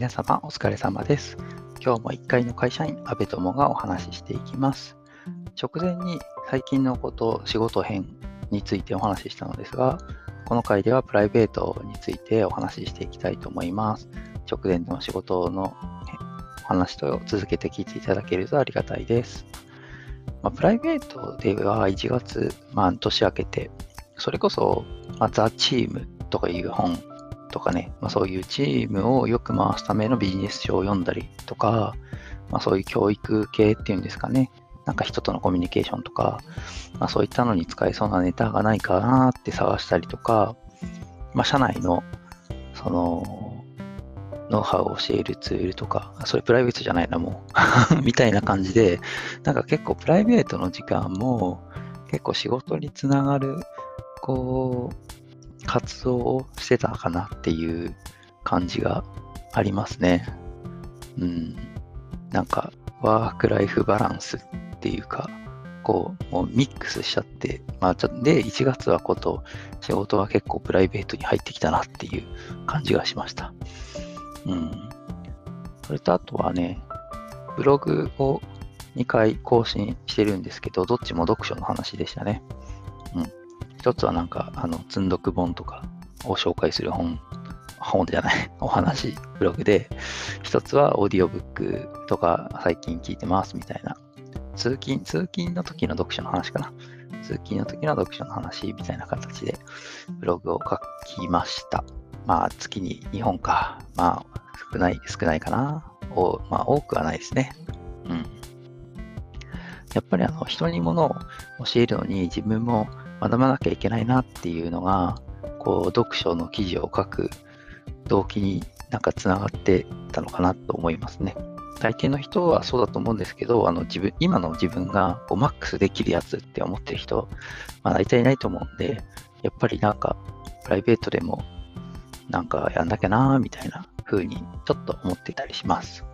皆様お疲れ様です。今日も1階の会社員、安部友がお話ししていきます。直前に最近のこと、仕事編についてお話ししたのですが、この回ではプライベートについてお話ししていきたいと思います。直前の仕事のお話と続けて聞いていただけるとありがたいです。まあ、プライベートでは1月、まあ、年明けて、それこそ、まあ、ザ・チームとかいう本とかね、まあ、そういうチームをよく回すためのビジネス書を読んだりとか、まあ、そういう教育系っていうんですかね、なんか人とのコミュニケーションとか、まあ、そういったのに使えそうなネタがないかなって探したりとか、まあ、社内のそのノウハウを教えるツールとか、それプライベートじゃないな、もう。みたいな感じで、なんか結構プライベートの時間も結構仕事につながる、こう、活動をしてたかなっていう感じがありますね。うん。なんか、ワークライフバランスっていうか、こう、もうミックスしちゃって、まあ、ちょで、1月はこと、仕事は結構プライベートに入ってきたなっていう感じがしました。うん。それとあとはね、ブログを2回更新してるんですけど、どっちも読書の話でしたね。うん。一つはなんか、あの、積んどく本とかを紹介する本、本じゃない、お話、ブログで、一つはオーディオブックとか最近聞いてますみたいな、通勤、通勤の時の読書の話かな。通勤の時の読書の話みたいな形でブログを書きました。まあ、月に2本か。まあ、少ない、少ないかな。おまあ、多くはないですね。うん。やっぱりあの、人にものを教えるのに自分も学ばなきゃいけないなっていうのが、こう、読書の記事を書く動機になんかつながってたのかなと思いますね。大抵の人はそうだと思うんですけど、あの自分今の自分がこうマックスできるやつって思ってる人、まあ大体いないと思うんで、やっぱりなんかプライベートでもなんかやんなきゃなーみたいな風にちょっと思っていたりします。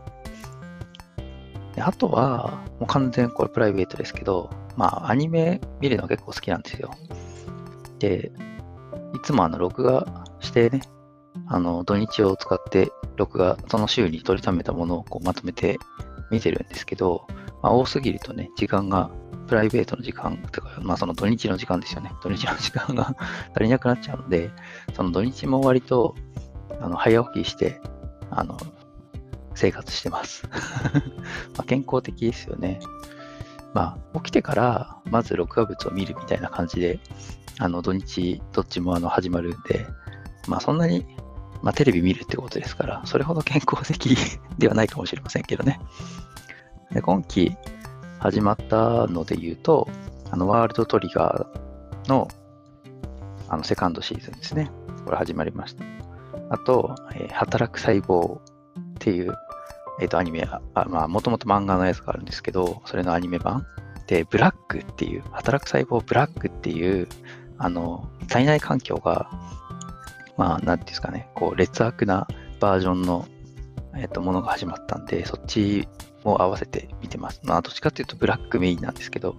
であとは、もう完全これプライベートですけど、まあアニメ見るの結構好きなんですよ。で、いつもあの録画してね、あの土日を使って録画、その週に取りためたものをこうまとめて見てるんですけど、まあ、多すぎるとね、時間が、プライベートの時間とか、まあその土日の時間ですよね。土日の時間が 足りなくなっちゃうので、その土日も割とあの早起きして、あの、生活してます。ま健康的ですよね。まあ、起きてから、まず録画物を見るみたいな感じで、あの、土日、どっちもあの始まるんで、まあそんなにまあ、テレビ見るってことですから、それほど健康的 ではないかもしれませんけどね。で今期始まったので言うと、あのワールドトリガーのあのセカンドシーズンですね。これ始まりました。あと、えー働く細胞っていう、えーとアニメ、あまあ、もともと漫画のやつがあるんですけど、それのアニメ版。で、ブラックっていう、働く細胞ブラックっていう、あの、体内環境がまあ、なんていうんですかね、こう、劣悪なバージョンの、えっとものが始まったんで、そっちも合わせて見てます。まあ、どっちかっていうとブラックメインなんですけど、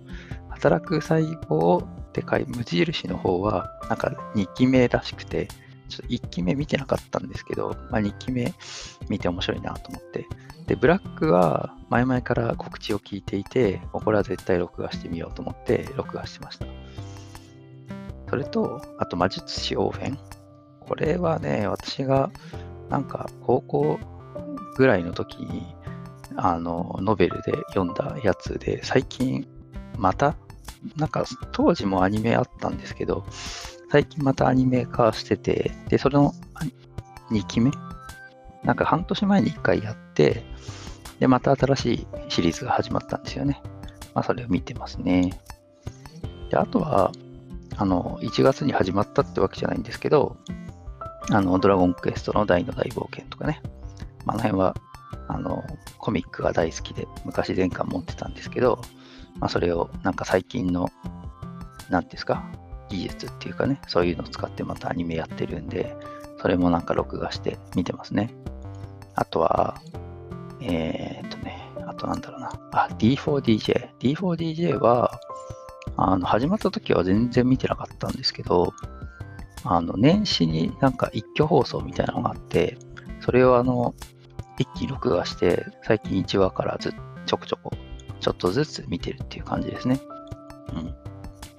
働く細胞って書い無印の方は、なんか2期目らしくて、ちょっと1期目見てなかったんですけど、まあ、2期目見て面白いなと思って。で、ブラックは前々から告知を聞いていて、これは絶対録画してみようと思って録画してました。それと、あと魔術師オーフェン。これはね、私がなんか高校ぐらいの時にあのノベルで読んだやつで、最近また、なんか当時もアニメあったんですけど、最近またアニメ化してて、で、それの2期目？なんか半年前に1回やって、で、また新しいシリーズが始まったんですよね。まあ、それを見てますね。で、あとは、あの、1月に始まったってわけじゃないんですけど、あの、ドラゴンクエストの大の大冒険とかね。まあ、あの辺は、あの、コミックが大好きで、昔全巻持ってたんですけど、まあ、それをなんか最近の、なんですか、技術っていうかね、そういうのを使ってまたアニメやってるんで、それもなんか録画して見てますね。あとは、えー、っとね、あとなんだろうな。あ、D4DJ。D4DJ は、あの、始まった時は全然見てなかったんですけど、あの、年始になんか一挙放送みたいなのがあって、それをあの、一気に録画して、最近1話からずちょこちょこ、ちょっとずつ見てるっていう感じですね。うん。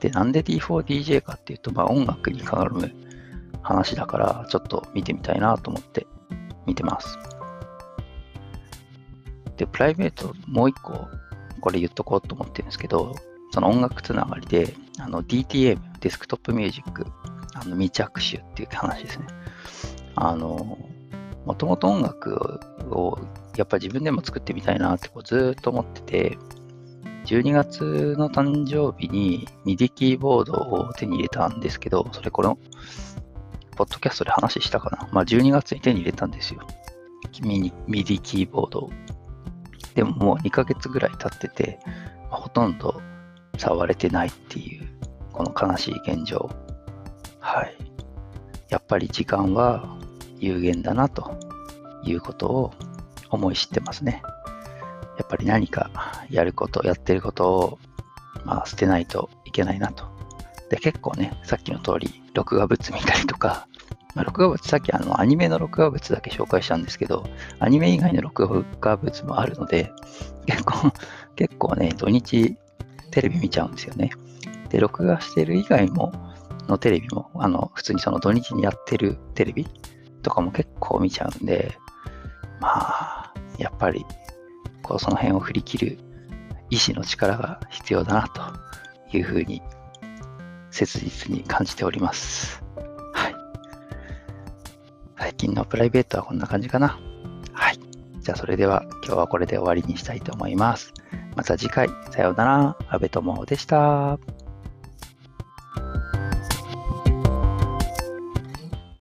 で、なんで D4DJ かっていうと、まあ音楽に絡む話だから、ちょっと見てみたいなと思って見てます。で、プライベートもう一個、これ言っとこうと思ってるんですけど、その音楽つながりで、あの DTM、デスクトップミュージック、あの未着手っていう話ですね。あの、もともと音楽をやっぱ自分でも作ってみたいなってこうずっと思ってて、12月の誕生日にミディキーボードを手に入れたんですけど、それこの、ポッドキャストで話したかな。まあ12月に手に入れたんですよ。ミミディキーボード。でももう2ヶ月ぐらい経ってて、ほとんど触れてないっていう、この悲しい現状。はい。やっぱり時間は有限だなということを思い知ってますね。やっぱり何かやること、やってることを、まあ、捨てないといけないなと。で、結構ね、さっきの通り、録画物見たりとか、まあ、録画物、さっきあのアニメの録画物だけ紹介したんですけど、アニメ以外の録画物もあるので、結構、結構ね、土日テレビ見ちゃうんですよね。で、録画してる以外も、のテレビも、あの、普通にその土日にやってるテレビとかも結構見ちゃうんで、まあ、やっぱり、こう、その辺を振り切る意志の力が必要だなというふうに、切実に感じております。はい。最近のプライベートはこんな感じかな。はい。じゃあ、それでは今日はこれで終わりにしたいと思います。また次回、さようなら。安部智でした。